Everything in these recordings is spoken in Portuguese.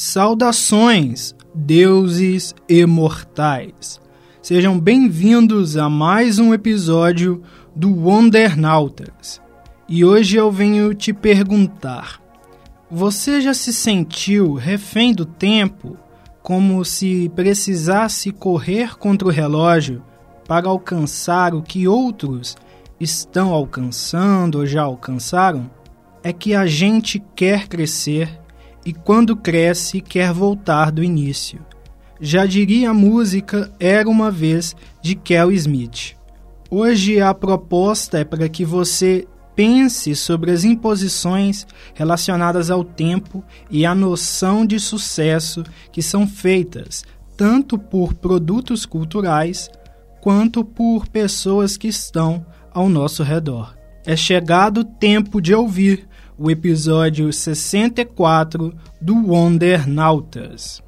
Saudações, deuses imortais! Sejam bem-vindos a mais um episódio do Wondernautas. E hoje eu venho te perguntar: você já se sentiu refém do tempo, como se precisasse correr contra o relógio para alcançar o que outros estão alcançando ou já alcançaram? É que a gente quer crescer e quando cresce quer voltar do início. Já diria a música Era uma vez de Kel Smith. Hoje a proposta é para que você pense sobre as imposições relacionadas ao tempo e à noção de sucesso que são feitas tanto por produtos culturais quanto por pessoas que estão ao nosso redor. É chegado o tempo de ouvir o episódio 64 do Wondernautas.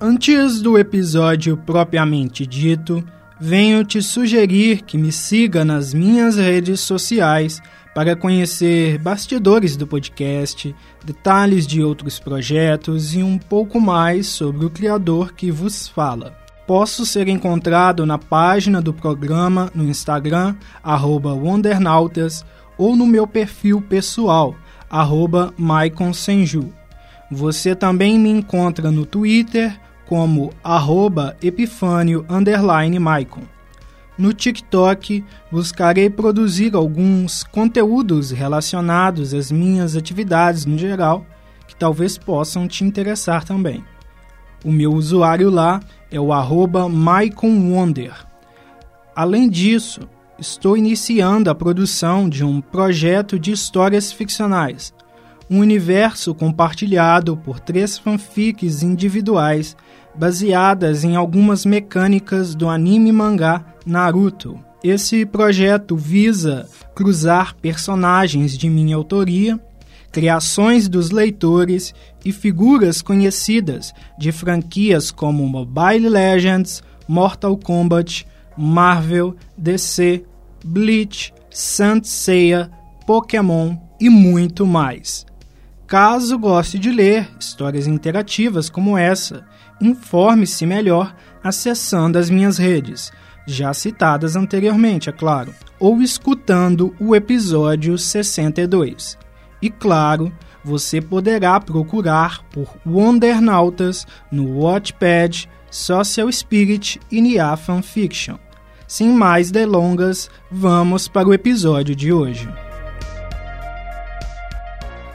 Antes do episódio propriamente dito, venho te sugerir que me siga nas minhas redes sociais para conhecer bastidores do podcast, detalhes de outros projetos e um pouco mais sobre o criador que vos fala. Posso ser encontrado na página do programa no Instagram, Wondernautas, ou no meu perfil pessoal, arroba. Você também me encontra no Twitter como arroba Epifânio Maicon. No TikTok, buscarei produzir alguns conteúdos relacionados às minhas atividades no geral, que talvez possam te interessar também. O meu usuário lá é o arroba MaiconWonder. Além disso, estou iniciando a produção de um projeto de histórias ficcionais, um universo compartilhado por três fanfics individuais baseadas em algumas mecânicas do anime mangá Naruto. Esse projeto visa cruzar personagens de minha autoria, criações dos leitores e figuras conhecidas de franquias como Mobile Legends, Mortal Kombat, Marvel, DC, Bleach, Saint Seiya, Pokémon e muito mais. Caso goste de ler histórias interativas como essa, informe-se melhor acessando as minhas redes, já citadas anteriormente, é claro, ou escutando o episódio 62. E claro, você poderá procurar por Wondernautas no Watchpad, Social Spirit e Nia Fanfiction. Sem mais delongas, vamos para o episódio de hoje.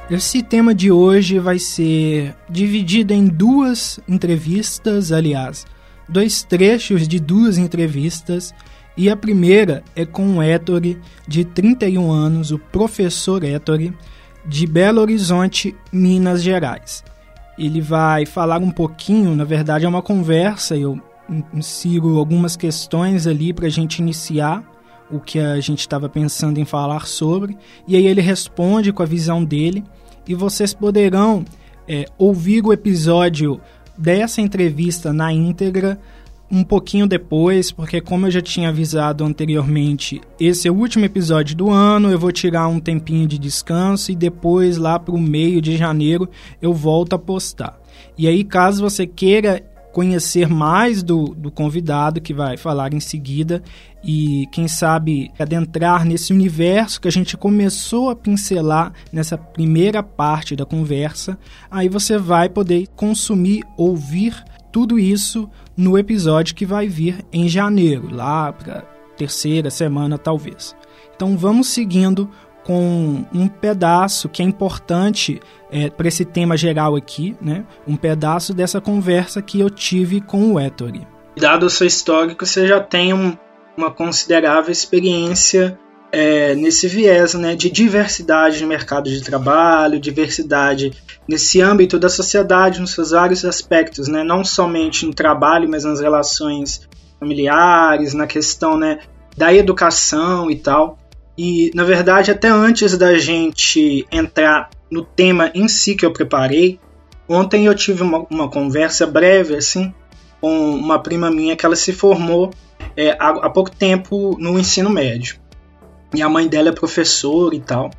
Esse tema de hoje vai ser dividido em duas entrevistas, aliás, dois trechos de duas entrevistas, e a primeira é com o Ettore, de 31 anos, o professor Ettore, de Belo Horizonte, Minas Gerais. Ele vai falar um pouquinho, na verdade é uma conversa, eu insiro algumas questões ali para a gente iniciar o que a gente estava pensando em falar sobre, e aí ele responde com a visão dele e vocês poderão é, ouvir o episódio dessa entrevista na íntegra um pouquinho depois, porque como eu já tinha avisado anteriormente, esse é o último episódio do ano, eu vou tirar um tempinho de descanso e depois lá para o meio de janeiro eu volto a postar. E aí, caso você queira conhecer mais do, do convidado que vai falar em seguida e, quem sabe, adentrar nesse universo que a gente começou a pincelar nessa primeira parte da conversa, aí você vai poder consumir, ouvir tudo isso no episódio que vai vir em janeiro, lá para terceira semana talvez. Então vamos seguindo com um pedaço que é importante é, para esse tema geral aqui, né? Um pedaço dessa conversa que eu tive com o Ettore. Dado o seu histórico, você já tem um, uma considerável experiência é, nesse viés né, de diversidade no mercado de trabalho, diversidade nesse âmbito da sociedade, nos seus vários aspectos, né, não somente no trabalho, mas nas relações familiares, na questão né, da educação e tal. E, na verdade, até antes da gente entrar no tema em si que eu preparei, ontem eu tive uma, uma conversa breve, assim, com uma prima minha que ela se formou é, há, há pouco tempo no ensino médio. E a mãe dela é professora e tal.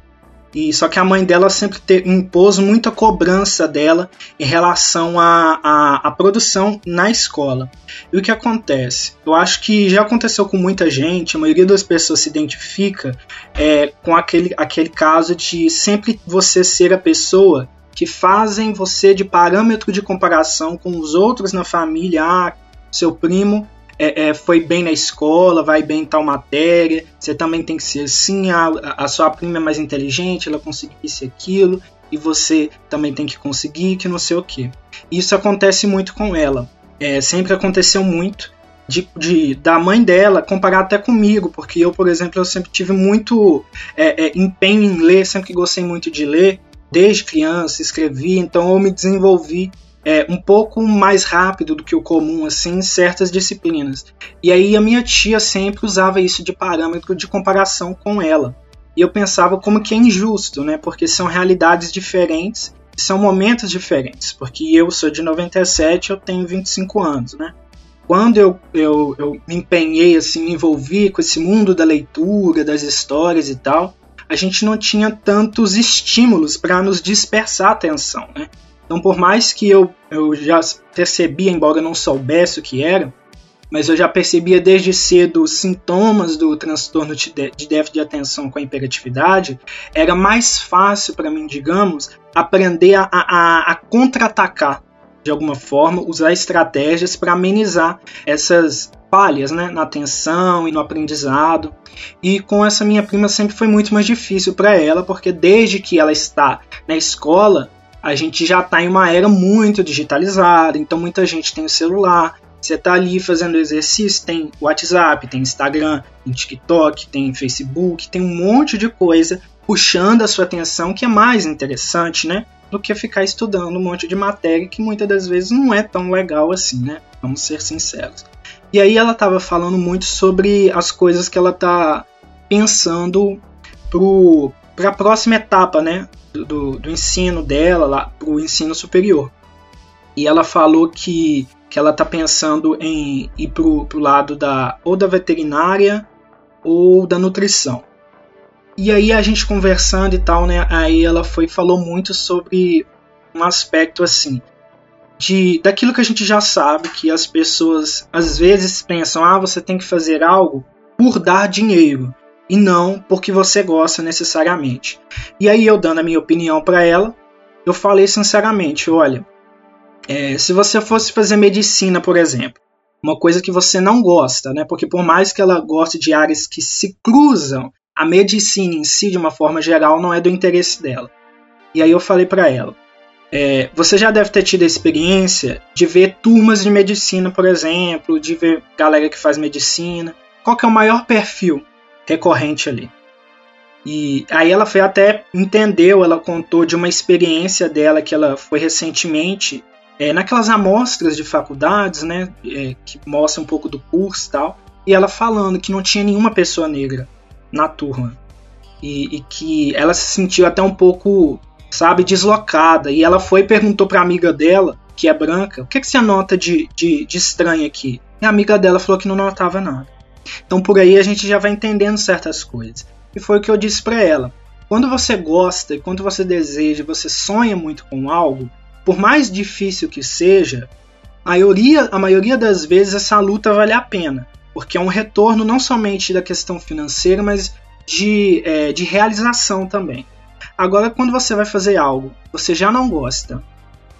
E só que a mãe dela sempre te, impôs muita cobrança dela em relação à a, a, a, produção na escola. E o que acontece? Eu acho que já aconteceu com muita gente, a maioria das pessoas se identifica é, com aquele, aquele caso de sempre você ser a pessoa que fazem você de parâmetro de comparação com os outros na família. Ah, seu primo é, é, foi bem na escola, vai bem em tal matéria, você também tem que ser assim, a, a sua prima é mais inteligente, ela conseguiu isso e aquilo, e você também tem que conseguir, que não sei o que. Isso acontece muito com ela. É, sempre aconteceu muito de, de, da mãe dela comparar até comigo, porque eu, por exemplo, eu sempre tive muito é, é, empenho em ler, sempre gostei muito de ler, desde criança, escrevi, então eu me desenvolvi é, um pouco mais rápido do que o comum assim em certas disciplinas. E aí a minha tia sempre usava isso de parâmetro de comparação com ela. E eu pensava como que é injusto, né? Porque são realidades diferentes, são momentos diferentes. Porque eu sou de 97, eu tenho 25 anos, né? Quando eu, eu, eu me empenhei, assim, me envolvi com esse mundo da leitura, das histórias e tal, a gente não tinha tantos estímulos para nos dispersar a atenção, né? Então, por mais que eu, eu já percebia, embora eu não soubesse o que era, mas eu já percebia desde cedo os sintomas do transtorno de déficit de atenção com a hiperatividade, era mais fácil para mim, digamos, aprender a, a, a contra-atacar de alguma forma, usar estratégias para amenizar essas falhas né, na atenção e no aprendizado. E com essa minha prima sempre foi muito mais difícil para ela, porque desde que ela está na escola, a gente já está em uma era muito digitalizada, então muita gente tem o celular. Você está ali fazendo exercício, tem WhatsApp, tem Instagram, tem TikTok, tem Facebook, tem um monte de coisa puxando a sua atenção que é mais interessante, né? Do que ficar estudando um monte de matéria que muitas das vezes não é tão legal assim, né? Vamos ser sinceros. E aí ela estava falando muito sobre as coisas que ela está pensando para a próxima etapa, né? do, do ensino dela lá para o ensino superior. E ela falou que, que ela está pensando em ir para o lado da ou da veterinária ou da nutrição. E aí a gente conversando e tal, né? Aí ela foi falou muito sobre um aspecto assim de daquilo que a gente já sabe que as pessoas às vezes pensam, ah, você tem que fazer algo por dar dinheiro e não porque você gosta necessariamente. E aí eu dando a minha opinião para ela, eu falei sinceramente, olha, é, se você fosse fazer medicina, por exemplo, uma coisa que você não gosta, né? Porque por mais que ela goste de áreas que se cruzam, a medicina em si, de uma forma geral, não é do interesse dela. E aí eu falei para ela, é, você já deve ter tido a experiência de ver turmas de medicina, por exemplo, de ver galera que faz medicina. Qual que é o maior perfil recorrente ali. E aí ela foi até entendeu, ela contou de uma experiência dela que ela foi recentemente é, naquelas amostras de faculdades, né, é, que mostra um pouco do curso e tal, e ela falando que não tinha nenhuma pessoa negra na turma e, e que ela se sentiu até um pouco, sabe, deslocada. E ela foi e perguntou para a amiga dela, que é branca, o que, que você nota de, de, de estranho aqui? E a amiga dela falou que não notava nada. Então por aí a gente já vai entendendo certas coisas. E foi o que eu disse para ela. Quando você gosta e quando você deseja, você sonha muito com algo, por mais difícil que seja, a maioria, a maioria das vezes essa luta vale a pena, porque é um retorno não somente da questão financeira, mas de, é, de realização também. Agora, quando você vai fazer algo, você já não gosta,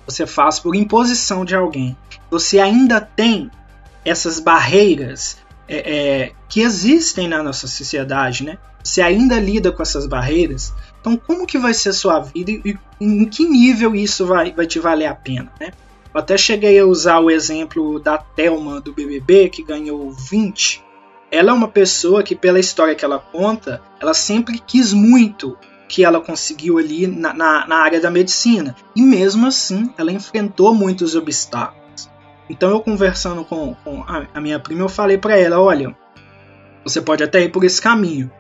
você faz por imposição de alguém, você ainda tem essas barreiras é, é, que existem na nossa sociedade, né? Você ainda lida com essas barreiras, então como que vai ser a sua vida e, e em que nível isso vai, vai te valer a pena, né? Eu até cheguei a usar o exemplo da Thelma do BBB, que ganhou 20. Ela é uma pessoa que, pela história que ela conta, ela sempre quis muito que ela conseguiu ali na, na, na área da medicina. E mesmo assim, ela enfrentou muitos obstáculos. Então eu conversando com, com a, minha prima, eu falei para ela, olha, você pode até ir por esse caminho,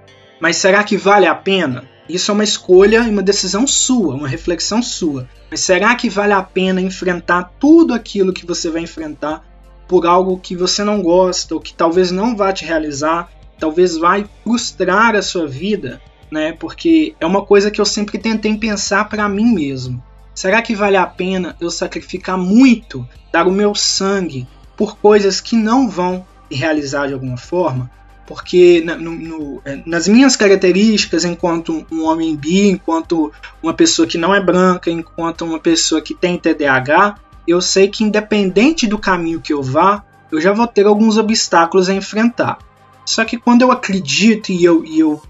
mas será que vale a pena? Isso é uma escolha e uma decisão sua, uma reflexão sua. Mas será que vale a pena enfrentar tudo aquilo que você vai enfrentar por algo que você não gosta ou que talvez não vá te realizar, talvez vai frustrar a sua vida, né? Porque é uma coisa que eu sempre tentei pensar para mim mesmo. Será que vale a pena eu sacrificar muito, dar o meu sangue por coisas que não vão realizar de alguma forma? Porque na, no, no, é, nas minhas características, enquanto um homem bi, enquanto uma pessoa que não é branca, enquanto uma pessoa que tem TDAH, eu sei que independente do caminho que eu vá, eu já vou ter alguns obstáculos a enfrentar. Só que quando eu acredito e eu, e eu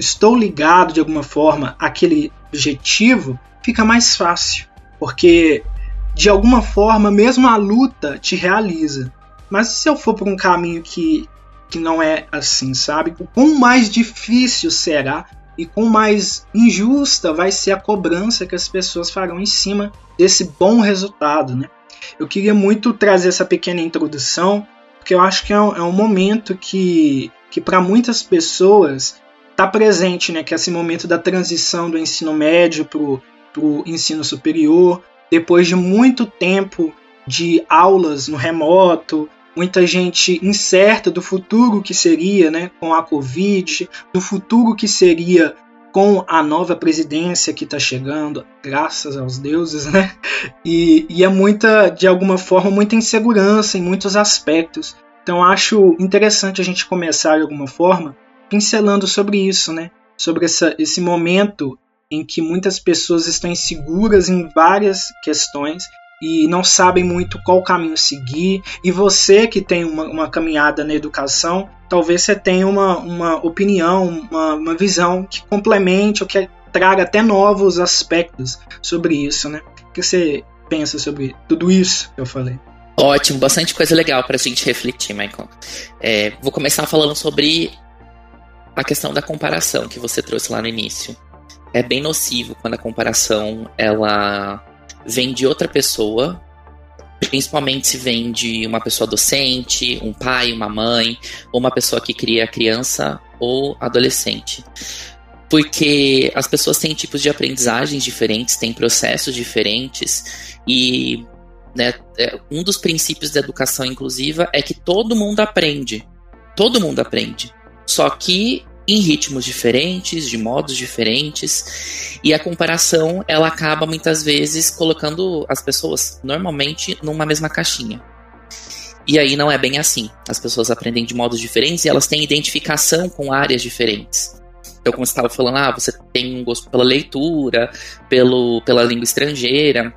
estou ligado de alguma forma àquele objetivo, fica mais fácil. Porque de alguma forma, mesmo a luta te realiza. Mas se eu for por um caminho que, que não é assim, sabe? Quão mais difícil será e quão mais injusta vai ser a cobrança que as pessoas farão em cima desse bom resultado, né? Eu queria muito trazer essa pequena introdução, porque eu acho que é um, é um momento que, que para muitas pessoas está presente, né? Que é esse momento da transição do ensino médio para o ensino superior, depois de muito tempo de aulas no remoto, muita gente incerta do futuro que seria né, com a Covid, do futuro que seria com a nova presidência que está chegando, graças aos deuses, né? E, e é muita, de alguma forma, muita insegurança em muitos aspectos. Então acho interessante a gente começar de alguma forma pincelando sobre isso, né? Sobre essa, esse momento em que muitas pessoas estão inseguras em várias questões e não sabem muito qual caminho seguir. E você que tem uma, uma caminhada na educação, talvez você tenha uma, uma opinião, uma, uma visão que complemente ou que traga até novos aspectos sobre isso, né? O que você pensa sobre tudo isso que eu falei? Ótimo, bastante coisa legal para a gente refletir, Michael. É, vou começar falando sobre a questão da comparação que você trouxe lá no início. É bem nocivo quando a comparação ela vem de outra pessoa, principalmente se vem de uma pessoa docente, um pai, uma mãe, ou uma pessoa que cria criança ou adolescente. Porque as pessoas têm tipos de aprendizagens diferentes, têm processos diferentes, e né, é, um dos princípios da educação inclusiva é que todo mundo aprende. Todo mundo aprende. Só que em ritmos diferentes, de modos diferentes, e a comparação ela acaba muitas vezes colocando as pessoas normalmente numa mesma caixinha. E aí não é bem assim. As pessoas aprendem de modos diferentes e elas têm identificação com áreas diferentes. Então, como você estava falando, ah, você tem um gosto pela leitura, pelo, pela língua estrangeira,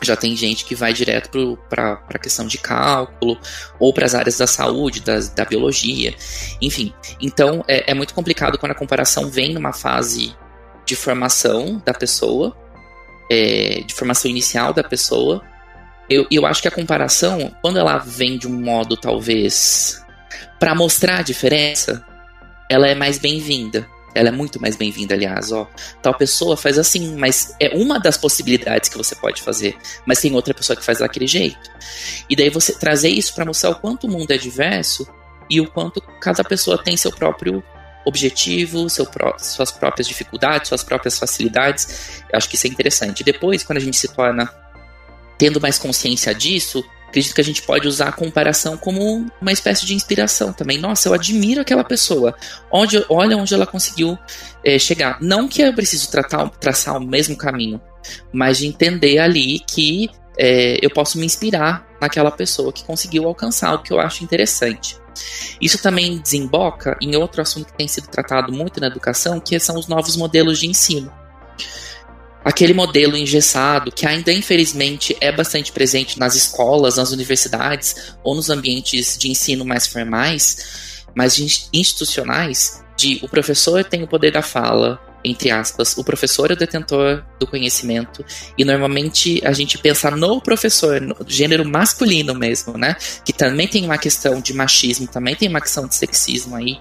já tem gente que vai direto para a questão de cálculo ou para as áreas da saúde, da, da biologia, enfim. Então é, é, muito complicado quando a comparação vem numa fase de formação da pessoa, é, de formação inicial da pessoa. Eu, eu acho que a comparação, quando ela vem de um modo talvez para mostrar a diferença, ela é mais bem-vinda. Ela é muito mais bem-vinda, aliás, ó. Tal pessoa faz assim, mas é uma das possibilidades que você pode fazer, mas tem outra pessoa que faz daquele jeito. E daí você trazer isso para mostrar o quanto o mundo é diverso e o quanto cada pessoa tem seu próprio objetivo, seu pró suas próprias dificuldades, suas próprias facilidades. Eu acho que isso é interessante. Depois, quando a gente se torna tendo mais consciência disso, acredito que a gente pode usar a comparação como uma espécie de inspiração também. Nossa, eu admiro aquela pessoa. Onde, olha onde ela conseguiu é, chegar. Não que eu preciso tratar, traçar o mesmo caminho, mas de entender ali que é, eu posso me inspirar naquela pessoa que conseguiu alcançar o que eu acho interessante. Isso também desemboca em outro assunto que tem sido tratado muito na educação, que são os novos modelos de ensino aquele modelo engessado que ainda infelizmente é bastante presente nas escolas, nas universidades ou nos ambientes de ensino mais formais, mas institucionais, de o professor tem o poder da fala, entre aspas, o professor é o detentor do conhecimento e normalmente a gente pensa no professor, no gênero masculino mesmo, né? Que também tem uma questão de machismo, também tem uma questão de sexismo aí.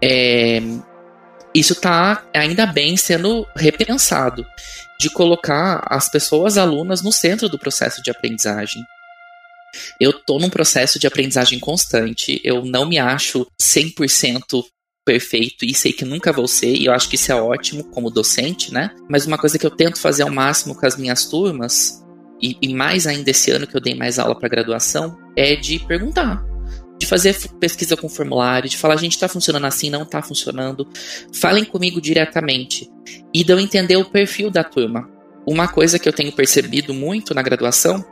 É, isso está ainda bem sendo repensado de colocar as pessoas alunas no centro do processo de aprendizagem. Eu estou num processo de aprendizagem constante, eu não me acho 100% perfeito e sei que nunca vou ser, e eu acho que isso é ótimo como docente, né? Mas uma coisa que eu tento fazer ao máximo com as minhas turmas e, e mais ainda esse ano que eu dei mais aula para graduação, é de perguntar de fazer pesquisa com formulário, de falar, gente está funcionando assim, não está funcionando. Falem comigo diretamente. E eu entender o perfil da turma. Uma coisa que eu tenho percebido muito na graduação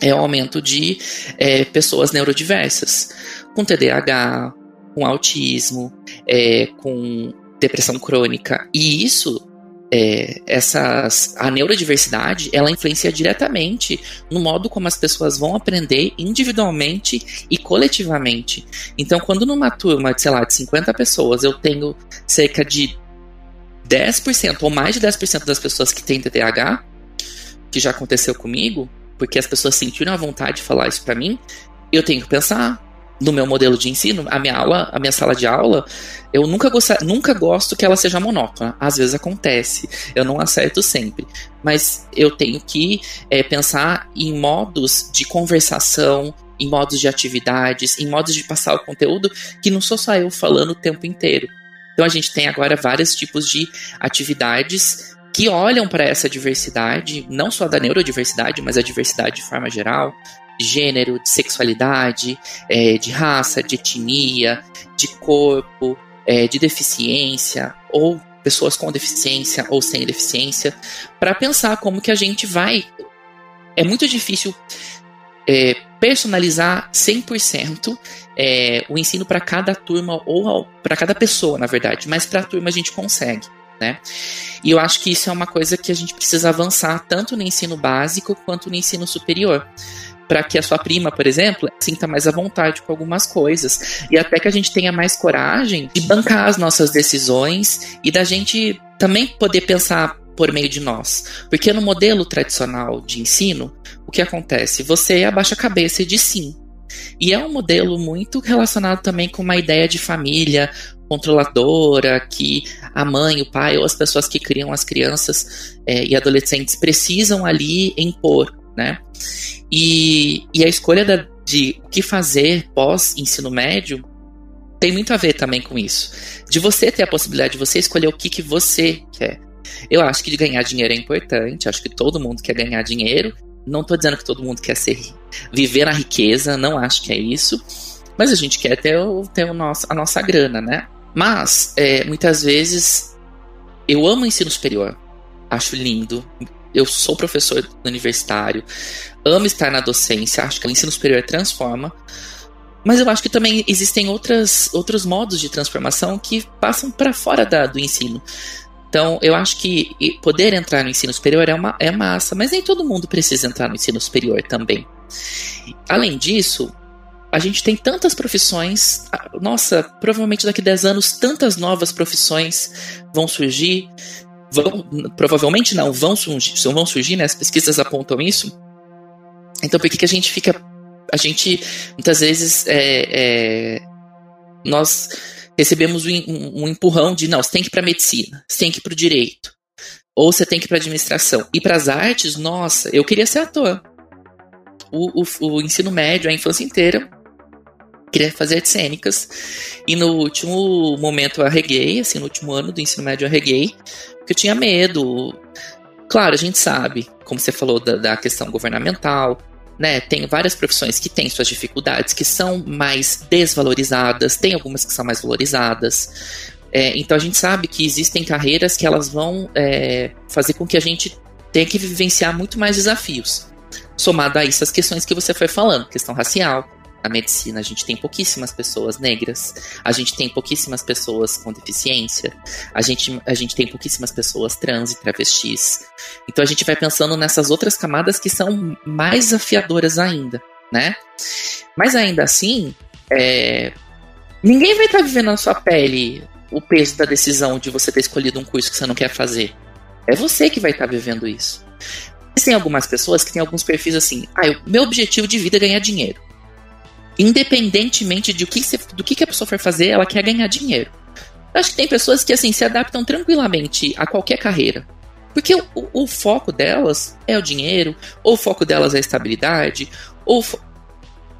é o aumento de é, pessoas neurodiversas, com TDAH, com autismo, é, com depressão crônica. E isso é, essas, a neurodiversidade ela influencia diretamente no modo como as pessoas vão aprender individualmente e coletivamente. Então, quando numa turma, sei lá, de 50 pessoas, eu tenho cerca de 10% ou mais de 10% das pessoas que têm TDAH, que já aconteceu comigo, porque as pessoas sentiram a vontade de falar isso para mim, eu tenho que pensar, no meu modelo de ensino, a minha aula, a minha sala de aula, eu nunca, gosto, nunca gosto que ela seja monótona. Às vezes acontece, eu não acerto sempre. Mas eu tenho que é, pensar em modos de conversação, em modos de atividades, em modos de passar o conteúdo, que não sou só eu falando o tempo inteiro. Então a gente tem agora vários tipos de atividades que olham para essa diversidade, não só da neurodiversidade, mas a diversidade de forma geral, de gênero, de sexualidade, é, de raça, de etnia, de corpo, é, de deficiência, ou pessoas com deficiência ou sem deficiência, para pensar como que a gente vai. É muito difícil é, personalizar 100% é, o ensino para cada turma ou para cada pessoa, na verdade, mas para a turma a gente consegue. Né? E eu acho que isso é uma coisa que a gente precisa avançar tanto no ensino básico quanto no ensino superior para que a sua prima, por exemplo, sinta mais à vontade com algumas coisas. E até que a gente tenha mais coragem de bancar as nossas decisões e da gente também poder pensar por meio de nós. Porque no modelo tradicional de ensino, o que acontece? Você abaixa a cabeça e diz sim. E é um modelo muito relacionado também com uma ideia de família controladora, que a mãe, o pai ou as pessoas que criam as crianças é, e adolescentes precisam ali impor, né? E, e a escolha da, de o que fazer pós ensino médio tem muito a ver também com isso. De você ter a possibilidade de você escolher o que, que você quer. Eu acho que de ganhar dinheiro é importante, acho que todo mundo quer ganhar dinheiro. Não estou dizendo que todo mundo quer ser viver na riqueza, não acho que é isso. Mas a gente quer ter, o, ter o nosso, a nossa grana, né? Mas, é, muitas vezes, eu amo o ensino superior. Acho lindo, eu sou professor universitário, amo estar na docência, acho que o ensino superior transforma. Mas eu acho que também existem outras, outros modos de transformação que passam para fora da, do ensino. Então, eu acho que poder entrar no ensino superior é, uma, é massa, mas nem todo mundo precisa entrar no ensino superior também. Além disso, a gente tem tantas profissões. Nossa, provavelmente daqui a 10 anos, tantas novas profissões vão surgir vão, provavelmente não, vão surgir, vão surgir, né? As pesquisas apontam isso. Então, por que, que a gente fica. A gente, muitas vezes, é, é, nós recebemos um, um, um, empurrão de, não, você tem que ir para medicina, você tem que ir para o direito, ou você tem que ir para administração. E para as artes, nossa, eu queria ser ator. O, o, o ensino médio, a infância inteira, queria fazer artes cênicas. E no último momento eu arreguei, assim, no último ano do ensino médio eu arreguei, eu tinha medo. Claro, a gente sabe, como você falou, da, da questão governamental, né? Tem várias profissões que têm suas dificuldades, que são mais desvalorizadas, tem algumas que são mais valorizadas. É, então a gente sabe que existem carreiras que elas vão é, fazer com que a gente tenha que vivenciar muito mais desafios. Somado a isso as questões que você foi falando, questão racial, na medicina a gente tem pouquíssimas pessoas negras, a gente tem pouquíssimas pessoas com deficiência, a gente, a gente tem pouquíssimas pessoas trans e travestis. Então a gente vai pensando nessas outras camadas que são mais desafiadoras ainda, né? Mas ainda assim, é, ninguém vai estar tá vivendo na sua pele o peso da decisão de você ter escolhido um curso que você não quer fazer. É você que vai estar tá vivendo isso. Tem algumas pessoas que têm alguns perfis assim: ah, o meu objetivo de vida é ganhar dinheiro independentemente de o que do que, a pessoa for fazer, ela quer ganhar dinheiro. Eu acho que tem pessoas que assim se adaptam tranquilamente a qualquer carreira. Porque o, o, foco delas é o dinheiro, ou o foco delas é a estabilidade, ou.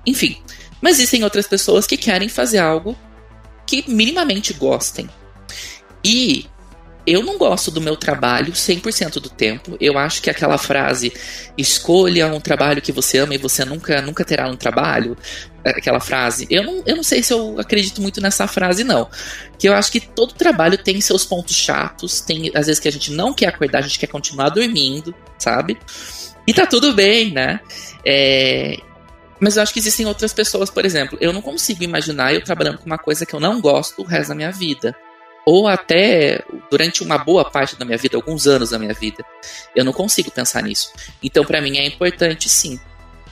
Enfim. Mas existem outras pessoas que querem fazer algo que minimamente gostem. E eu não gosto do meu trabalho 100% do tempo. Eu acho que aquela frase escolha um trabalho que você ama e você nunca nunca terá um trabalho, é, aquela frase. Eu não, eu não sei se eu acredito muito nessa frase não. Que eu acho que todo trabalho tem seus pontos chatos, tem às vezes que a gente não quer acordar, a gente quer continuar dormindo, sabe? E tá tudo bem, né? É, mas eu acho que existem outras pessoas, por exemplo, eu não consigo imaginar eu trabalhando com uma coisa que eu não gosto o resto da minha vida. Ou até durante uma boa parte da minha vida, alguns anos da minha vida. Eu não consigo pensar nisso. Então, para mim, é importante sim.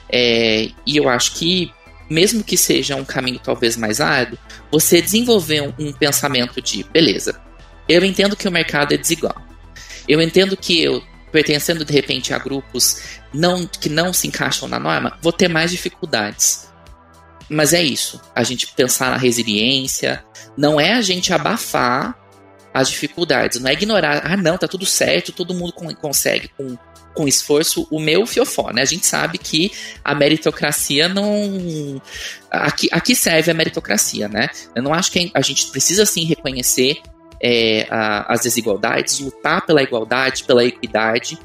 É, e eu acho que, mesmo que seja um caminho talvez mais árduo, você desenvolver um, um pensamento de: beleza, eu entendo que o mercado é desigual. Eu entendo que eu pertencendo de repente a grupos não, que não se encaixam na norma, vou ter mais dificuldades. Mas é isso. A gente pensar na resiliência, não é a gente abafar as dificuldades, não é ignorar, ah, não, tá tudo certo, todo mundo consegue com, com esforço o meu fiofó, né? A gente sabe que a meritocracia não. Aqui, aqui serve a meritocracia, né? Eu não acho que a gente precisa sim reconhecer é, a, as desigualdades, lutar pela igualdade, pela equidade,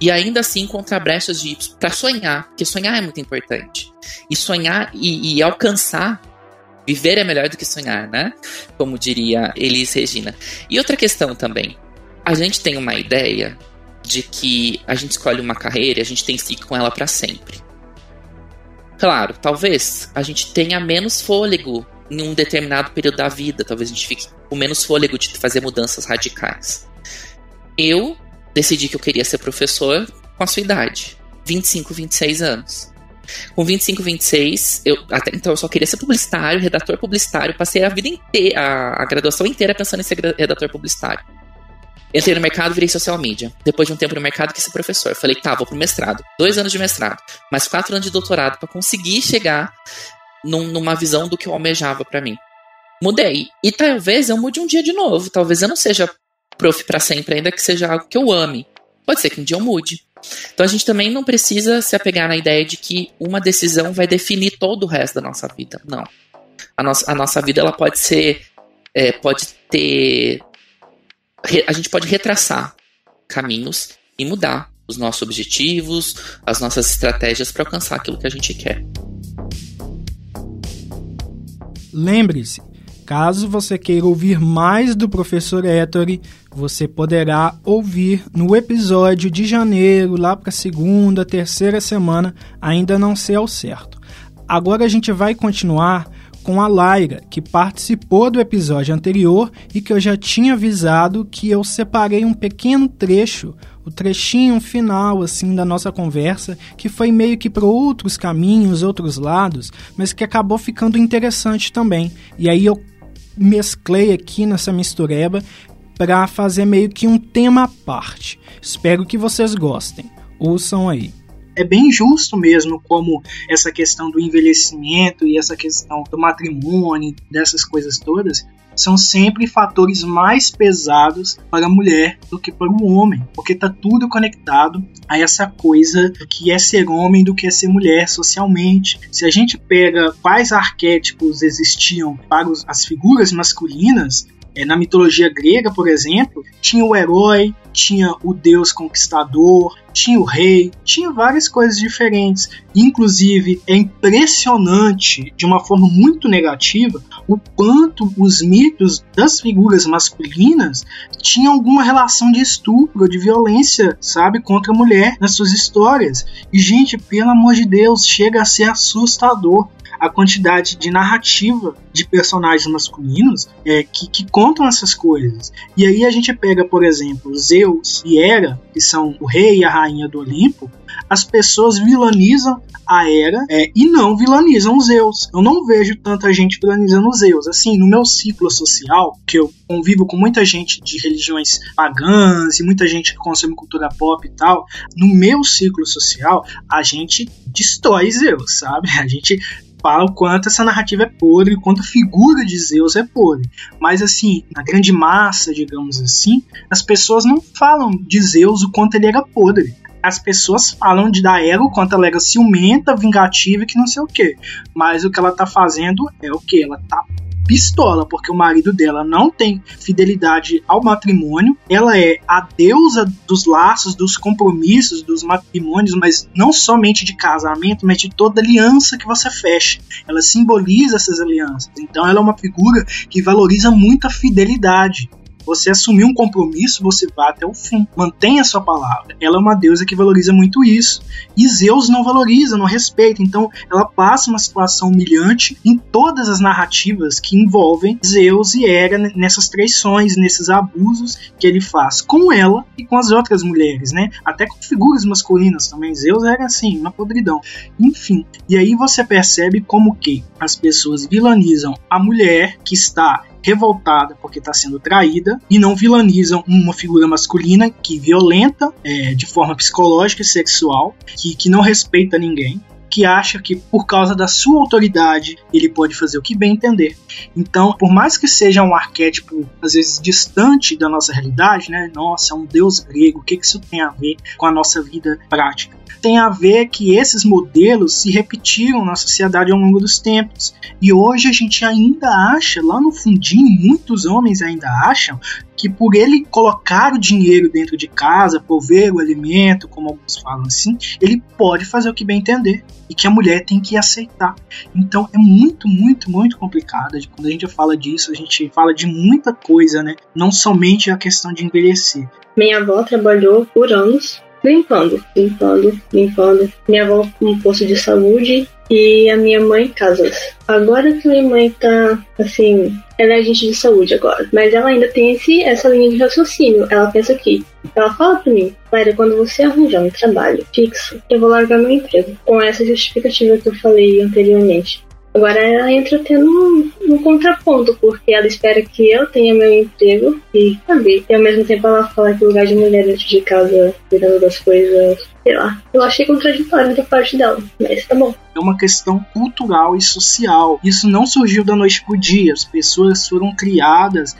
e ainda assim encontrar brechas de para sonhar, porque sonhar é muito importante. E sonhar e, e, alcançar, viver é melhor do que sonhar, né? Como diria Elis Regina. E outra questão também, a gente tem uma ideia de que a gente escolhe uma carreira e a gente tem que seguir com ela para sempre. Claro, talvez a gente tenha menos fôlego em um determinado período da vida, talvez a gente fique com menos fôlego de fazer mudanças radicais. Eu decidi que eu queria ser professor com a sua idade, 25, 26 anos. Com 25, 26, eu, até então eu só queria ser publicitário, redator publicitário, passei a vida inteira, a, graduação inteira pensando em ser redator publicitário. Entrei no mercado, virei social media. Depois de um tempo no mercado, quis ser professor. Falei, tá, vou pro mestrado. Dois anos de mestrado, mais quatro anos de doutorado para conseguir chegar num, numa visão do que eu almejava para mim. Mudei. E talvez eu mude um dia de novo. Talvez eu não seja prof para sempre, ainda que seja algo que eu ame. Pode ser que um dia eu mude. Então a gente também não precisa se apegar na ideia de que uma decisão vai definir todo o resto da nossa vida. Não. A nossa, a nossa vida ela pode ser. É, pode ter. A gente pode retraçar caminhos e mudar os nossos objetivos, as nossas estratégias para alcançar aquilo que a gente quer. Lembre-se, Caso você queira ouvir mais do professor Ettore, você poderá ouvir no episódio de janeiro, lá para a segunda, terceira semana, ainda não sei ao certo. Agora a gente vai continuar com a Laira, que participou do episódio anterior e que eu já tinha avisado que eu separei um pequeno trecho, o trechinho final assim da nossa conversa, que foi meio que para outros caminhos, outros lados, mas que acabou ficando interessante também. E aí eu mesclei aqui nessa mistureba para fazer meio que um tema à parte. Espero que vocês gostem. Ouçam aí. É bem justo mesmo como essa questão do envelhecimento e essa questão do matrimônio, dessas coisas todas, são sempre fatores mais pesados para a mulher do que para o homem, porque tá tudo conectado a essa coisa do que é ser homem, do que é ser mulher socialmente. Se a gente pega quais arquétipos existiam para as figuras masculinas, é, na mitologia grega, por exemplo, tinha o herói, tinha o deus conquistador, tinha o rei, tinha várias coisas diferentes. Inclusive, é impressionante, de uma forma muito negativa, o quanto os mitos das figuras masculinas tinham alguma relação de estupro, de violência, sabe, contra a mulher nas suas histórias. E, gente, pelo amor de Deus, chega a ser assustador a quantidade de narrativa de personagens masculinos é, que, que contam essas coisas. E aí a gente pega, por exemplo, Zeus e Hera, que são o rei e a rainha do Olimpo, as pessoas vilanizam a Hera é, e não vilanizam os Zeus. Eu não vejo tanta gente vilanizando os Zeus. Assim, no meu ciclo social, que eu convivo com muita gente de religiões pagãs e muita gente que consome cultura pop e tal, no meu ciclo social, a gente destrói Zeus, sabe? A gente fala o quanto essa narrativa é podre, o quanto a figura de Zeus é podre. Mas assim, na grande massa, digamos assim, as pessoas não falam de Zeus o quanto ele era podre. As pessoas falam de da o quanto ela era ciumenta, vingativa e que não sei o que. Mas o que ela tá fazendo é o que? Ela tá pistola, porque o marido dela não tem fidelidade ao matrimônio, ela é a deusa dos laços, dos compromissos, dos matrimônios, mas não somente de casamento, mas de toda aliança que você fecha. Ela simboliza essas alianças. Então ela é uma figura que valoriza muito a fidelidade. Você assumir um compromisso, você vai até o fim. Mantenha a sua palavra. Ela é uma deusa que valoriza muito isso. E Zeus não valoriza, não respeita. Então, ela passa uma situação humilhante em todas as narrativas que envolvem Zeus e Hera nessas traições, nesses abusos que ele faz com ela e com as outras mulheres, né? Até com figuras masculinas também. Zeus era assim, uma podridão. Enfim. E aí você percebe como que as pessoas vilanizam a mulher que está revoltada porque está sendo traída e não vilanizam uma figura masculina que violenta é, de forma psicológica e sexual, que, que não respeita ninguém, que acha que por causa da sua autoridade ele pode fazer o que bem entender. Então, por mais que seja um arquétipo às vezes distante da nossa realidade, né? Nossa, é um deus grego, o que, que isso tem a ver com a nossa vida prática? Tem a ver que esses modelos se repetiram na sociedade ao longo dos tempos. E hoje a gente ainda acha, lá no fundinho, muitos homens ainda acham que por ele colocar o dinheiro dentro de casa, prover o alimento, como alguns falam assim, ele pode fazer o que bem entender e que a mulher tem que aceitar. Então é muito, muito, muito complicado. Quando a gente fala disso, a gente fala de muita coisa, né? Não somente a questão de envelhecer. Minha avó trabalhou por anos limpando, limpando, limpando. Minha avó com um posto de saúde e a minha mãe casas. Agora que minha mãe tá, assim, ela é agente de saúde agora, mas ela ainda tem esse, essa linha de raciocínio. Ela pensa que, ela fala pra mim, Clara, quando você arranjar um trabalho fixo, eu vou largar meu emprego. Com essa justificativa que eu falei anteriormente. Agora ela entra tendo um, contraponto, porque ela espera que eu tenha meu emprego e saber. E ao mesmo tempo ela fala que o lugar de mulher dentro de casa, cuidando das coisas, sei lá. Eu achei contraditório da parte dela, mas tá bom. É uma questão cultural e social. Isso não surgiu da noite pro dia. As pessoas foram criadas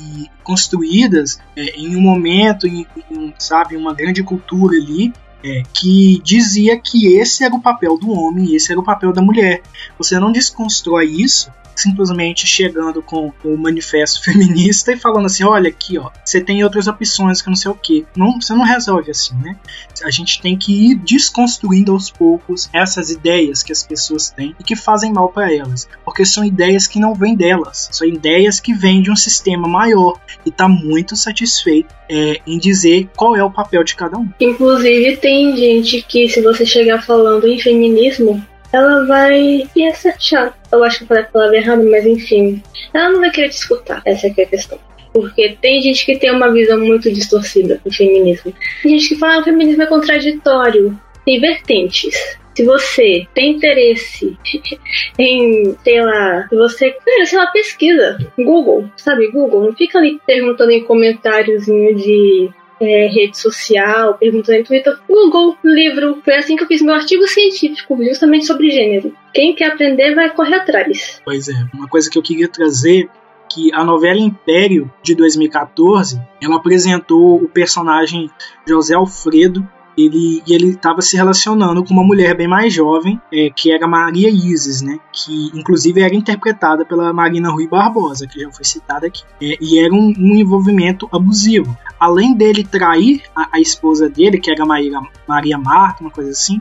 e construídas é, em um momento, em, em, sabe, uma grande cultura ali, é, que dizia que esse era o papel do homem, esse era o papel da mulher. Você não desconstrói isso simplesmente chegando com o manifesto feminista e falando assim, olha aqui, ó, você tem outras opções que não sei o que. Não, você não resolve assim, né? A gente tem que ir desconstruindo aos poucos essas ideias que as pessoas têm e que fazem mal para elas, porque são ideias que não vêm delas, são ideias que vêm de um sistema maior e tá muito satisfeito é, em dizer qual é o papel de cada um. Inclusive tem gente que se você chegar falando em feminismo ela vai ser chata. Eu acho que eu falei a palavra errada, mas enfim. Ela não vai querer te escutar. Essa é a questão. Porque tem gente que tem uma visão muito distorcida do feminismo. Tem gente que fala que ah, o feminismo é contraditório. Tem vertentes. Se você tem interesse em, sei lá, se você. Cara, sei lá, pesquisa. Google, sabe? Google. Não fica ali perguntando em comentáriozinho de é, rede social, perguntando em Twitter, Google, livro. Foi assim que eu fiz meu artigo científico, justamente sobre gênero. Quem quer aprender vai correr atrás. Pois é, uma coisa que eu queria trazer que a novela Império de 2014 ela apresentou o personagem José Alfredo ele e ele estava se relacionando com uma mulher bem mais jovem, é, que era Maria Isis, né? Que inclusive era interpretada pela Marina Rui Barbosa, que já foi citada aqui. É, e era um, um, envolvimento abusivo. Além dele trair a, a esposa dele, que era Maria, Maria Marta, uma coisa assim,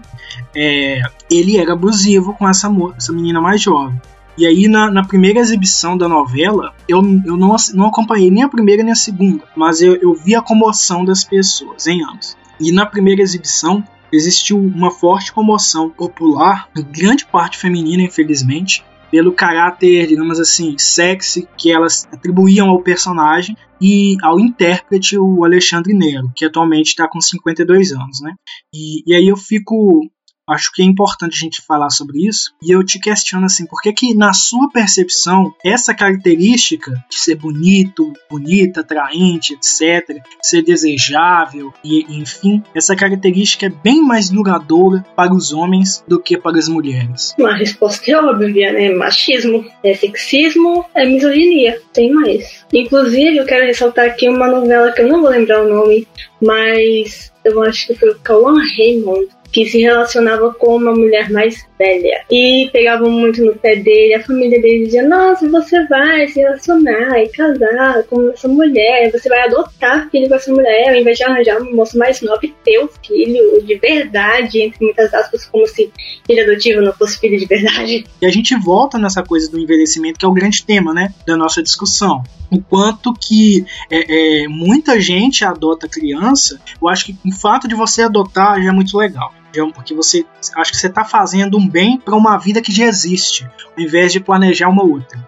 é, ele era abusivo com essa, essa menina mais jovem. E aí, na, na, primeira exibição da novela, eu, eu não, não acompanhei nem a primeira nem a segunda, mas eu, eu vi a comoção das pessoas em ambos. E na primeira exibição existiu uma forte comoção popular, grande parte feminina, infelizmente, pelo caráter, digamos assim, sexy que elas atribuíam ao personagem e ao intérprete, o Alexandre Nero, que atualmente está com 52 anos, né? E, e aí eu fico Acho que é importante a gente falar sobre isso. E eu te questiono assim, por que que na sua percepção essa característica de ser bonito, bonita, atraente, etc, ser desejável e enfim, essa característica é bem mais duradoura para os homens do que para as mulheres? Uma resposta é óbvia, né? Machismo, é sexismo, é misoginia, tem mais. Inclusive, eu quero ressaltar aqui uma novela que eu não vou lembrar o nome, mas eu acho que foi o Cauã Raymond que se relacionava com uma mulher mais velha. E pegavam muito no pé dele, a família dele dizia, nossa, você vai se relacionar e casar com essa mulher, você vai adotar filho com essa mulher, ao invés de arranjar um moço mais novo e ter o filho de verdade, entre muitas aspas, como se filho adotivo não fosse filho de verdade. E a gente volta nessa coisa do envelhecimento, que é o grande tema, né, da nossa discussão o quanto que é, é, muita gente adota criança, eu acho que o fato de você adotar já é muito legal. Porque você acho que você está fazendo um bem para uma vida que já existe, ao invés de planejar uma outra.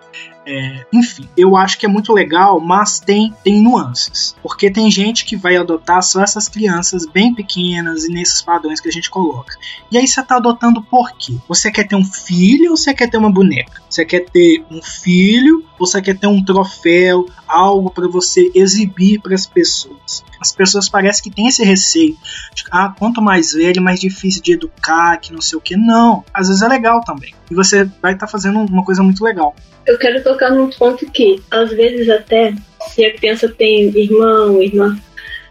É, enfim, eu acho que é muito legal, mas tem, tem nuances. Porque tem gente que vai adotar só essas crianças bem pequenas e nesses padrões que a gente coloca. E aí você tá adotando por quê? Você quer ter um filho ou você quer ter uma boneca? Você quer ter um filho ou você quer ter um troféu, algo para você exibir para as pessoas? As pessoas parecem que têm esse receio. De, ah, quanto mais velho, mais difícil de educar, que não sei o que. Não, às vezes é legal também. E você vai estar tá fazendo uma coisa muito legal. Eu quero tocar num ponto que, às vezes até, se a criança tem irmão, irmã,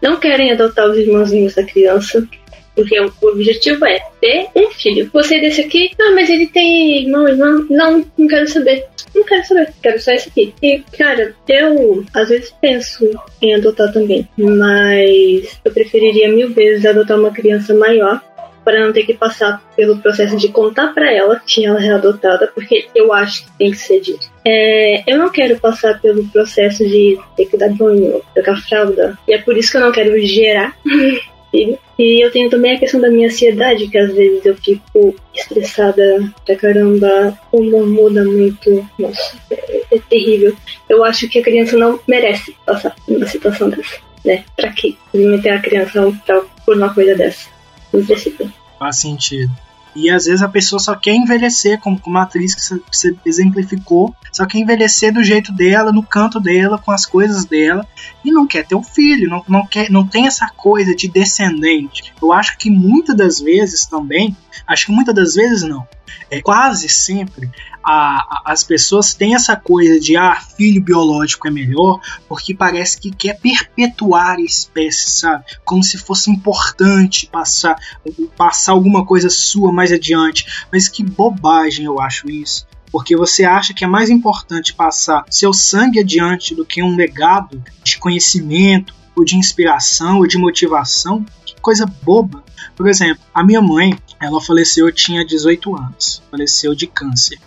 não querem adotar os irmãozinhos da criança, porque o objetivo é ter um filho. Você desse aqui, ah, mas ele tem irmão, irmã. Não, não quero saber. Não quero saber, quero só esse aqui. E, cara, eu às vezes penso em adotar também, mas eu preferiria mil vezes adotar uma criança maior para não ter que passar pelo processo de contar para ela que ela é adotada, porque eu acho que tem que ser dito. É, eu não quero passar pelo processo de ter que dar banho, trocar fralda, e é por isso que eu não quero gerar filho. E eu tenho também a questão da minha ansiedade, que às vezes eu fico estressada pra caramba, o humor muda muito. Nossa, é, é terrível. Eu acho que a criança não merece passar por uma situação dessa, né? Pra que meter a criança pra, por uma coisa dessa? Faz sentido. E às vezes a pessoa só quer envelhecer, como, como a atriz que você exemplificou, só quer envelhecer do jeito dela, no canto dela, com as coisas dela, e não quer ter um filho, não, não, quer, não tem essa coisa de descendente. Eu acho que muitas das vezes também, acho que muitas das vezes não, é, quase sempre a, a, as pessoas têm essa coisa de ah, filho biológico é melhor, porque parece que quer perpetuar a espécie, sabe? Como se fosse importante passar, passar alguma coisa sua mais adiante. Mas que bobagem eu acho isso porque você acha que é mais importante passar seu sangue adiante do que um legado de conhecimento, ou de inspiração, ou de motivação. Que coisa boba. Por exemplo, a minha mãe, ela faleceu, eu tinha 18 anos, faleceu de câncer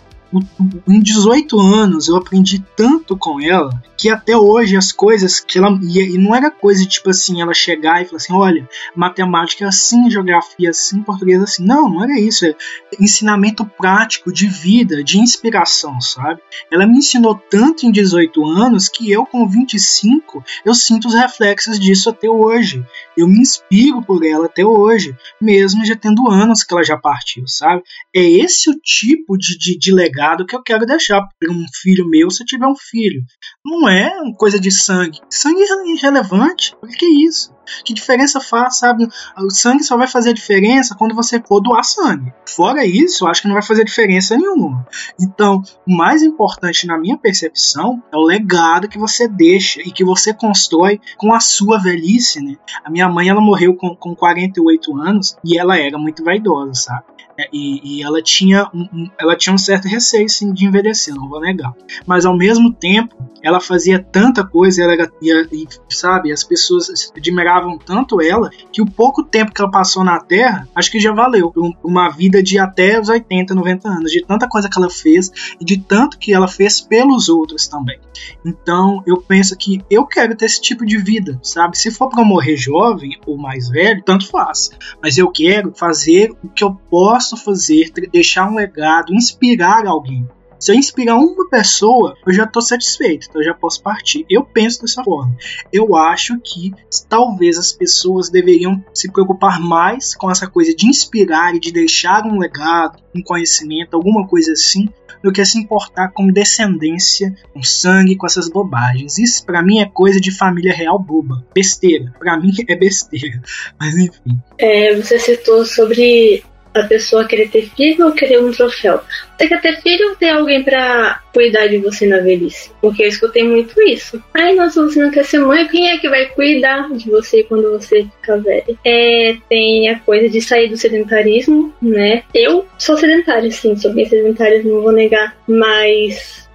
em 18 anos eu aprendi tanto com ela que até hoje as coisas que ela. E não era coisa tipo assim, ela chegar e falar assim: olha, matemática é assim, geografia é assim, português é assim. Não, não era isso. É ensinamento prático de vida, de inspiração, sabe? Ela me ensinou tanto em 18 anos que eu, com 25, eu sinto os reflexos disso até hoje. Eu me inspiro por ela até hoje, mesmo já tendo anos que ela já partiu, sabe? É esse o tipo de, de, de legado legado que eu quero deixar para um filho meu se eu tiver um filho. Não é uma coisa de sangue. Sangue é irrelevante. O que isso? Que diferença faz, sabe? O sangue só vai fazer diferença quando você for doar sangue. Fora isso, eu acho que não vai fazer diferença nenhuma. Então, o mais importante na minha percepção é o legado que você deixa e que você constrói com a sua velhice, né? A minha mãe, ela morreu com, com 48 anos e ela era muito vaidosa, sabe? É, e, e, ela tinha um, ela tinha um certo receio sim, de envelhecer, não vou negar. Mas ao mesmo tempo, ela fazia tanta coisa, ela era, e, sabe, as pessoas admiravam tanto ela que o pouco tempo que ela passou na Terra, acho que já valeu uma vida de até os 80, 90 anos, de tanta coisa que ela fez e de tanto que ela fez pelos outros também. Então, eu penso que eu quero ter esse tipo de vida, sabe? Se for para morrer jovem ou mais velho, tanto faz. Mas eu quero fazer o que eu posso posso fazer, deixar um legado, inspirar alguém. Se eu inspirar uma pessoa, eu já estou satisfeito, então eu já posso partir. Eu penso dessa forma. Eu acho que talvez as pessoas deveriam se preocupar mais com essa coisa de inspirar e de deixar um legado, um conhecimento, alguma coisa assim, do que se importar com descendência, com sangue, com essas bobagens. Isso para mim é coisa de família real boba, besteira. Para mim é besteira. Mas enfim. É, você citou sobre a pessoa querer ter filho ou querer um troféu. Você quer ter filho ou ter alguém para cuidar de você na velhice? Porque eu escutei muito isso. Ai, nossa, você não quer ser mãe, quem é que vai cuidar de você quando você ficar velho? É, tem a coisa de sair do sedentarismo, né? Eu sou sedentária, sim, sou bem sedentária, não vou negar, mas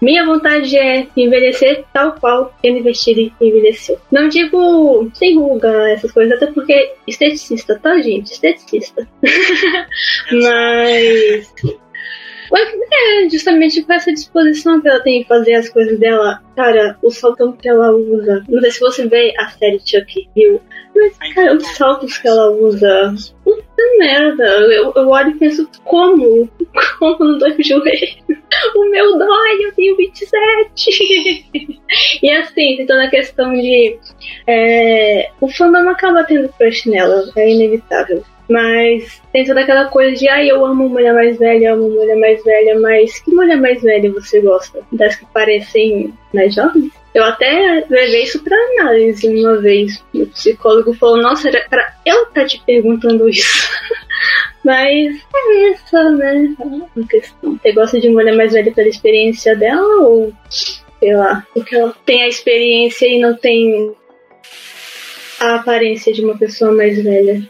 minha vontade é envelhecer tal qual University envelheceu. Não digo sem ruga, essas coisas, até porque esteticista, tá, gente? Esteticista. Mas. É, justamente com essa disposição que ela tem em fazer as coisas dela. Cara, o salto que ela usa. Não sei se você vê a série Chuck, viu? Mas, cara, os saltos que ela usa. Merda. Eu, eu olho e penso, como? Como não dói o joelho? O meu dói, eu tenho 27. e assim, tem toda a questão de. É, o fandom acaba tendo crush nela, é inevitável. Mas tem toda aquela coisa de, ai, ah, eu amo mulher mais velha, amo mulher mais velha, mas que mulher mais velha você gosta? Das que parecem mais jovens? Eu até levei isso pra análise uma vez. O psicólogo falou, nossa, era pra eu estar tá te perguntando isso. Mas é essa, né? A questão. Você gosta de mulher mais velha pela experiência dela ou, sei lá, porque ela tem a experiência e não tem a aparência de uma pessoa mais velha?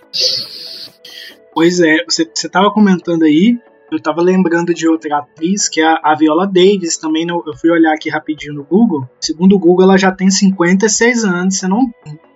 Pois é, você estava comentando aí, eu estava lembrando de outra atriz, que é a, Viola Davis, também no, eu fui olhar aqui rapidinho no Google. Segundo o Google, ela já tem 56 anos, você não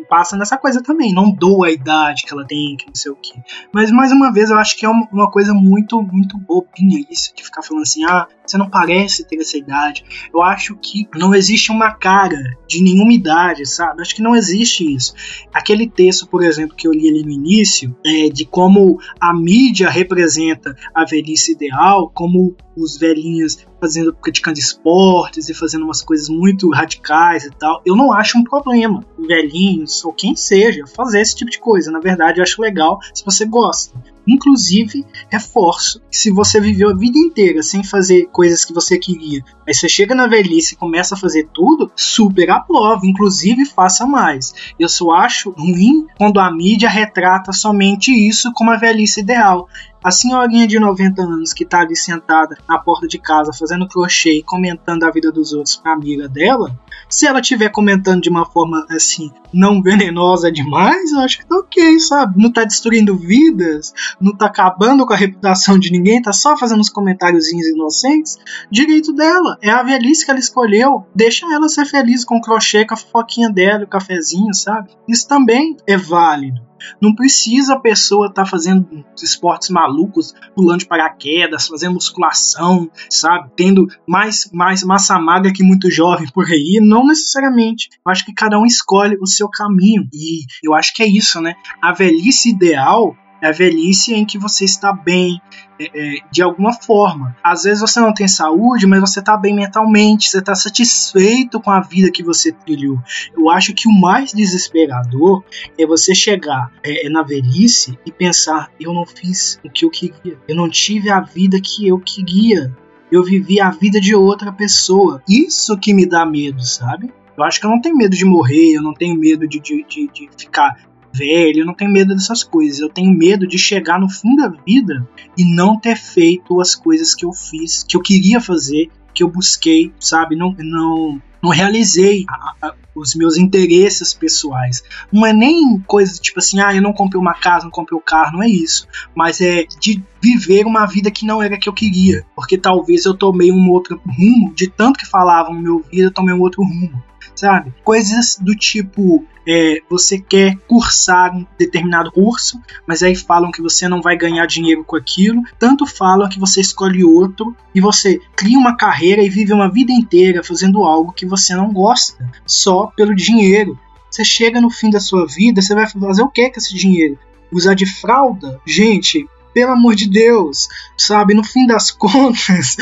passa nessa coisa também. Não dou a idade que ela tem, que não sei o que. Mas mais uma vez, eu acho que é uma, uma coisa muito, muito bobinha isso, de ficar falando assim, ah, você não parece ter essa idade. Eu acho que não existe uma cara de nenhuma idade, sabe? Eu acho que não existe isso. Aquele texto, por exemplo, que eu li ali no início, é, de como a mídia representa a velhice ideal, como os velhinhos fazendo, praticando esportes e fazendo umas coisas muito radicais e tal. Eu não acho um problema, velhinhos ou quem seja, fazer esse tipo de coisa. Na verdade, eu acho legal se você gosta. Inclusive, reforço que se você viveu a vida inteira sem fazer coisas que você queria, aí você chega na velhice e começa a fazer tudo, super aprovo, inclusive faça mais. Eu só acho ruim quando a mídia retrata somente isso como a velhice ideal. A senhorinha de 90 anos que tá ali sentada na porta de casa fazendo crochê e comentando a vida dos outros pra amiga dela, se ela estiver comentando de uma forma assim, não venenosa demais, eu acho que tá ok, sabe? Não tá destruindo vidas, não tá acabando com a reputação de ninguém, tá só fazendo uns comentáriozinhos inocentes. Direito dela, é a velhice que ela escolheu, deixa ela ser feliz com o crochê, com a fofoquinha dela, o cafezinho, sabe? Isso também é válido. Não precisa a pessoa estar tá fazendo esportes malucos, pulando de paraquedas, fazendo musculação, sabe? Tendo mais, mais massa magra que muito jovem por aí. Não necessariamente. Eu acho que cada um escolhe o seu caminho. E eu acho que é isso, né? A velhice ideal é a velhice em que você está bem, é, é, de alguma forma. Às vezes você não tem saúde, mas você está bem mentalmente, você está satisfeito com a vida que você trilhou. Eu acho que o mais desesperador é você chegar é, é, na velhice e pensar: eu não fiz o que eu queria, eu não tive a vida que eu queria, eu vivi a vida de outra pessoa. Isso que me dá medo, sabe? Eu acho que eu não tenho medo de morrer, eu não tenho medo de, de, de, de ficar velho, eu não tenho medo dessas coisas. Eu tenho medo de chegar no fim da vida e não ter feito as coisas que eu fiz, que eu queria fazer, que eu busquei, sabe? Não, não, não realizei a, a, os meus interesses pessoais. Não é nem coisa tipo assim, ah, eu não comprei uma casa, não comprei um carro, não é isso. Mas é de viver uma vida que não era que eu queria. Porque talvez eu tomei um outro rumo, de tanto que falavam no meu vida, eu tomei um outro rumo sabe? Coisas do tipo, é, você quer cursar um determinado curso, mas aí falam que você não vai ganhar dinheiro com aquilo, tanto falam que você escolhe outro e você cria uma carreira e vive uma vida inteira fazendo algo que você não gosta, só pelo dinheiro. Você chega no fim da sua vida, você vai fazer o que com esse dinheiro? Usar de fralda? Gente, pelo amor de Deus, sabe? No fim das contas,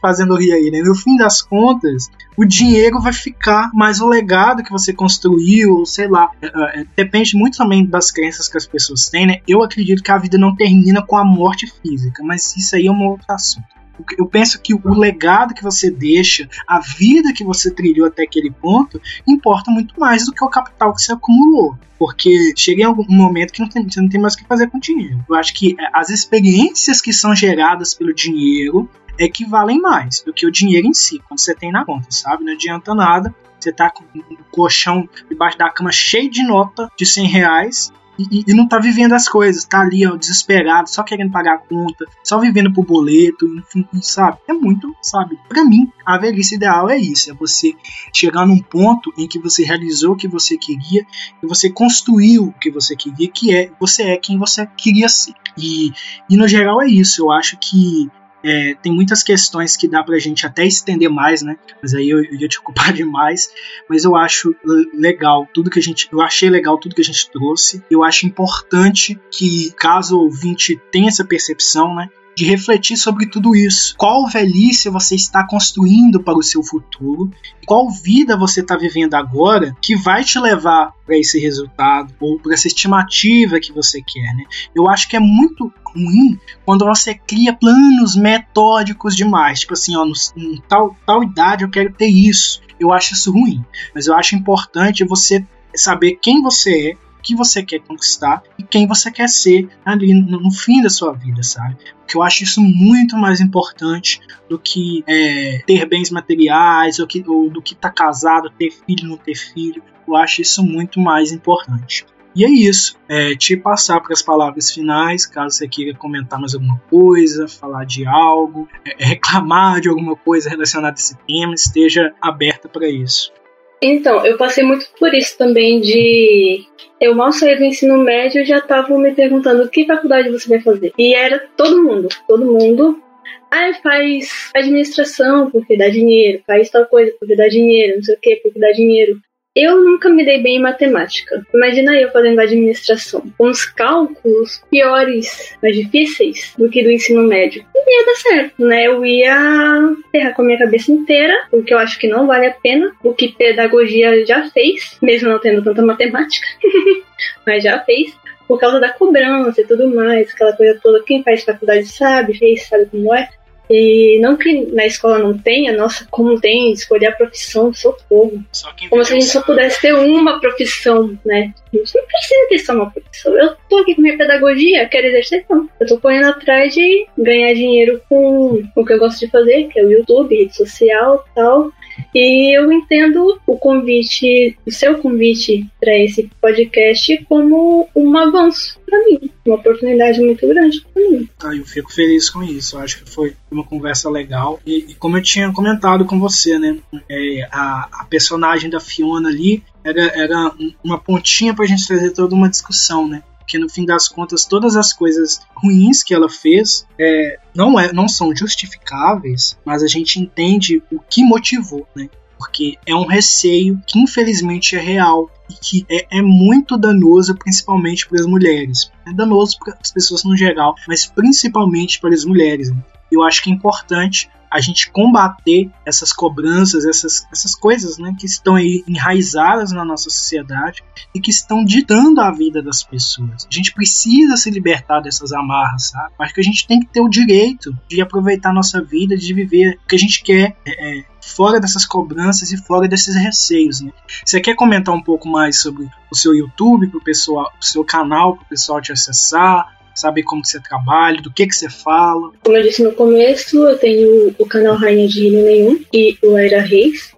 fazendo rir aí, né? No fim das contas, o dinheiro vai ficar, mas o legado que você construiu, ou sei lá, é, é, depende muito também das crenças que as pessoas têm, né? Eu acredito que a vida não termina com a morte física, mas isso aí é um outro assunto. Eu penso que o legado que você deixa, a vida que você trilhou até aquele ponto, importa muito mais do que o capital que você acumulou. Porque chega em algum momento que não tem, você não tem mais o que fazer com o dinheiro. Eu acho que é, as experiências que são geradas pelo dinheiro é que valem mais do que o dinheiro em si, quando você tem na conta, sabe? Não adianta nada você tá com o colchão debaixo da cama cheio de nota de 100 reais e, e, não tá vivendo as coisas, tá ali, ó, desesperado, só querendo pagar a conta, só vivendo por boleto, enfim, sabe? É muito, sabe? Para mim, a velhice ideal é isso, é você chegar num ponto em que você realizou o que você queria e você construiu o que você queria, que é você é quem você queria ser. E, e no geral é isso, eu acho que é, tem muitas questões que dá pra gente até estender mais, né? Mas aí eu, eu ia te ocupar demais. Mas eu acho legal tudo que a gente. Eu achei legal tudo que a gente trouxe. Eu acho importante que, caso o ouvinte tenha essa percepção, né? De refletir sobre tudo isso. Qual velhice você está construindo para o seu futuro? Qual vida você está vivendo agora que vai te levar para esse resultado ou para essa estimativa que você quer, né? Eu acho que é muito ruim quando você cria planos metódicos demais, tipo assim, ó, no, em tal, tal idade eu quero ter isso. Eu acho isso ruim, mas eu acho importante você saber quem você é, que você quer conquistar e quem você quer ser ali no, no fim da sua vida, sabe? Porque eu acho isso muito mais importante do que é, ter bens materiais ou, que, ou do que estar tá casado, ter filho, não ter filho. Eu acho isso muito mais importante. E é isso. É, te passar para as palavras finais, caso você queira comentar mais alguma coisa, falar de algo, é, reclamar de alguma coisa relacionada a esse tema, esteja aberta para isso. Então, eu passei muito por isso também de. Eu mal saí do ensino médio e já estavam me perguntando que faculdade você vai fazer. E era todo mundo, todo mundo. Ah, faz administração porque dá dinheiro, faz tal coisa porque dá dinheiro, não sei o que, porque dá dinheiro. Eu nunca me dei bem em matemática. Imagina eu fazendo administração, os cálculos piores, mais difíceis do que do ensino médio. Não ia dar certo, né? Eu ia ferrar com a minha cabeça inteira, o que eu acho que não vale a pena, o que pedagogia já fez, mesmo não tendo tanta matemática, mas já fez por causa da cobrança e tudo mais, aquela coisa toda. Quem faz faculdade sabe, fez, sabe como é. E não que na escola não tenha, nossa, como tem, escolher a profissão, socorro. Como se a gente só pudesse ter uma profissão, né? A gente não precisa ter só uma profissão. Eu tô aqui com minha pedagogia, quero exercer, não. Eu tô correndo atrás de ganhar dinheiro com, com o que eu gosto de fazer, que é o YouTube, rede social tal. E eu entendo o convite, o seu convite para esse podcast como um avanço para mim, uma oportunidade muito grande para mim. Ah, eu fico feliz com isso. Eu acho que foi uma conversa legal. E, e como eu tinha comentado com você, né? É, a, a personagem da Fiona ali era, era uma pontinha para a gente trazer toda uma discussão, né? porque no fim das contas todas as coisas ruins que ela fez é, não, é, não são justificáveis, mas a gente entende o que motivou, né? Porque é um receio que infelizmente é real e que é, é muito danoso, principalmente para as mulheres. É danoso para as pessoas no geral, mas principalmente para as mulheres. Né? Eu acho que é importante a gente combater essas cobranças, essas, essas coisas né, que estão aí enraizadas na nossa sociedade e que estão ditando a vida das pessoas. A gente precisa se libertar dessas amarras, sabe? Acho que a gente tem que ter o direito de aproveitar a nossa vida, de viver o que a gente quer. É, é, fora dessas cobranças e fora desses receios. Né? Você quer comentar um pouco mais sobre o seu YouTube, pro pessoal, o seu canal, para o pessoal te acessar, saber como você trabalha, do que que você fala. Como eu disse no começo, eu tenho o canal Rainha de Rino Nenhum e o Aira Reis.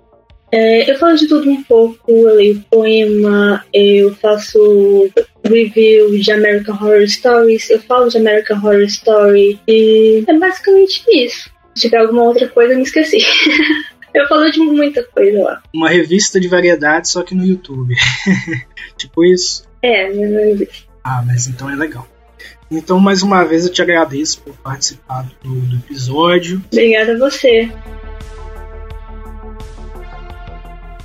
É, eu falo de tudo um pouco, eu leio poema, eu faço review de American Horror Stories, eu falo de American Horror Story e é basicamente isso. Se tiver alguma outra coisa, eu me esqueci. eu falo de muita coisa lá. Uma revista de variedade, só que no YouTube. tipo isso? É, isso. Ah, mas então é legal. Então, mais uma vez, eu te agradeço por participar do, do episódio. Obrigada a você.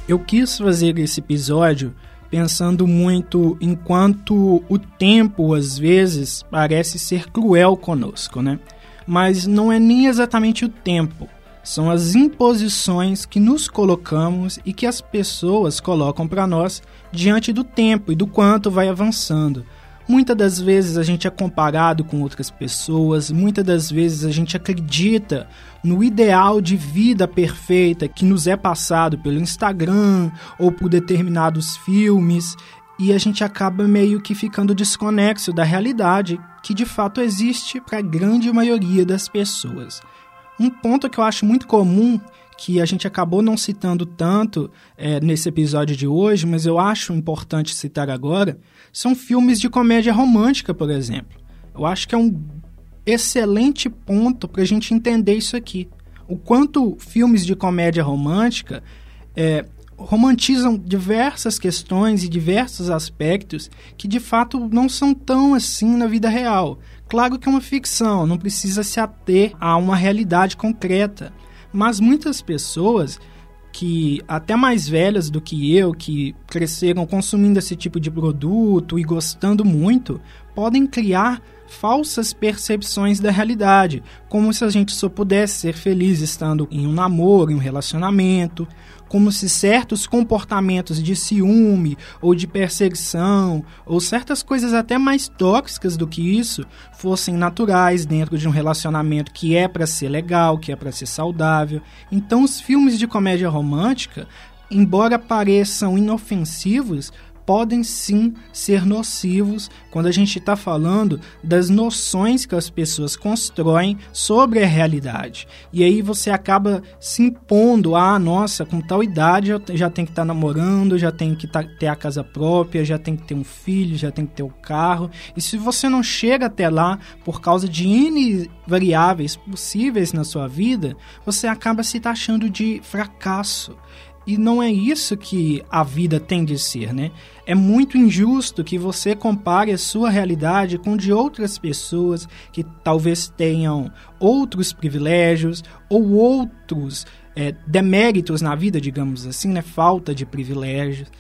Eu quis fazer esse episódio pensando muito enquanto o tempo às vezes parece ser cruel conosco, né? Mas não é nem exatamente o tempo, são as imposições que nos colocamos e que as pessoas colocam para nós diante do tempo e do quanto vai avançando Muitas das vezes a gente é comparado com outras pessoas, muitas das vezes a gente acredita no ideal de vida perfeita que nos é passado pelo Instagram ou por determinados filmes e a gente acaba meio que ficando desconexo da realidade que de fato existe para a grande maioria das pessoas. Um ponto que eu acho muito comum que a gente acabou não citando tanto é, nesse episódio de hoje, mas eu acho importante citar agora, são filmes de comédia romântica, por exemplo. Eu acho que é um excelente ponto para a gente entender isso aqui. O quanto filmes de comédia romântica é, romantizam diversas questões e diversos aspectos que de fato não são tão assim na vida real. Claro que é uma ficção, não precisa se ater a uma realidade concreta. Mas muitas pessoas que até mais velhas do que eu, que cresceram consumindo esse tipo de produto e gostando muito, podem criar falsas percepções da realidade, como se a gente só pudesse ser feliz estando em um namoro, em um relacionamento, como se certos comportamentos de ciúme ou de perseguição, ou certas coisas até mais tóxicas do que isso, fossem naturais dentro de um relacionamento que é para ser legal, que é para ser saudável. Então, os filmes de comédia romântica, embora pareçam inofensivos, podem sim ser nocivos quando a gente está falando das noções que as pessoas constroem sobre a realidade. E aí você acaba se impondo, ah, nossa, com tal idade eu já tenho que estar tá namorando, já tenho que tá, ter a casa própria, já tenho que ter um filho, já tenho que ter o um carro. E se você não chega até lá por causa de N variáveis possíveis na sua vida, você acaba se taxando de fracasso. E não é isso que a vida tem de ser, né? É muito injusto que você compare a sua realidade com de outras pessoas que talvez tenham outros privilégios ou outros é, deméritos na vida, digamos assim, né? Falta de privilégios.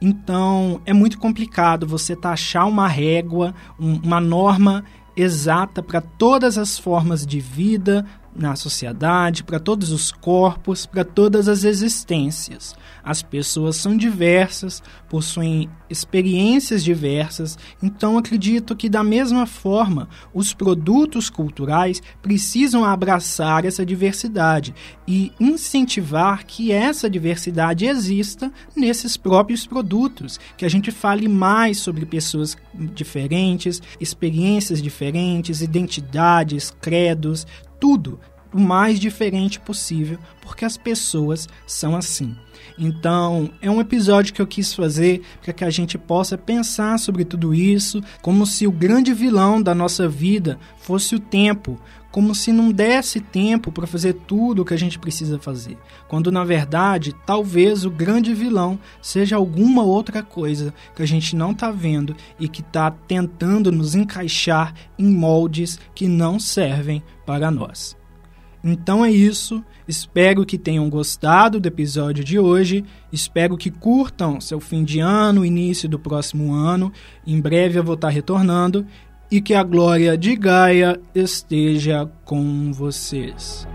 Então, é muito complicado você taxar uma régua, um, uma norma exata para todas as formas de vida, na sociedade, para todos os corpos, para todas as existências. As pessoas são diversas, possuem experiências diversas, então acredito que, da mesma forma, os produtos culturais precisam abraçar essa diversidade e incentivar que essa diversidade exista nesses próprios produtos, que a gente fale mais sobre pessoas diferentes, experiências diferentes, identidades, credos, tudo o mais diferente possível, porque as pessoas são assim. Então, é um episódio que eu quis fazer para que a gente possa pensar sobre tudo isso, como se o grande vilão da nossa vida fosse o tempo, como se não desse tempo para fazer tudo o que a gente precisa fazer, quando na verdade talvez o grande vilão seja alguma outra coisa que a gente não está vendo e que está tentando nos encaixar em moldes que não servem para nós. Então é isso. Espero que tenham gostado do episódio de hoje. Espero que curtam seu fim de ano, início do próximo ano. Em breve eu vou estar retornando. E que a glória de Gaia esteja com vocês.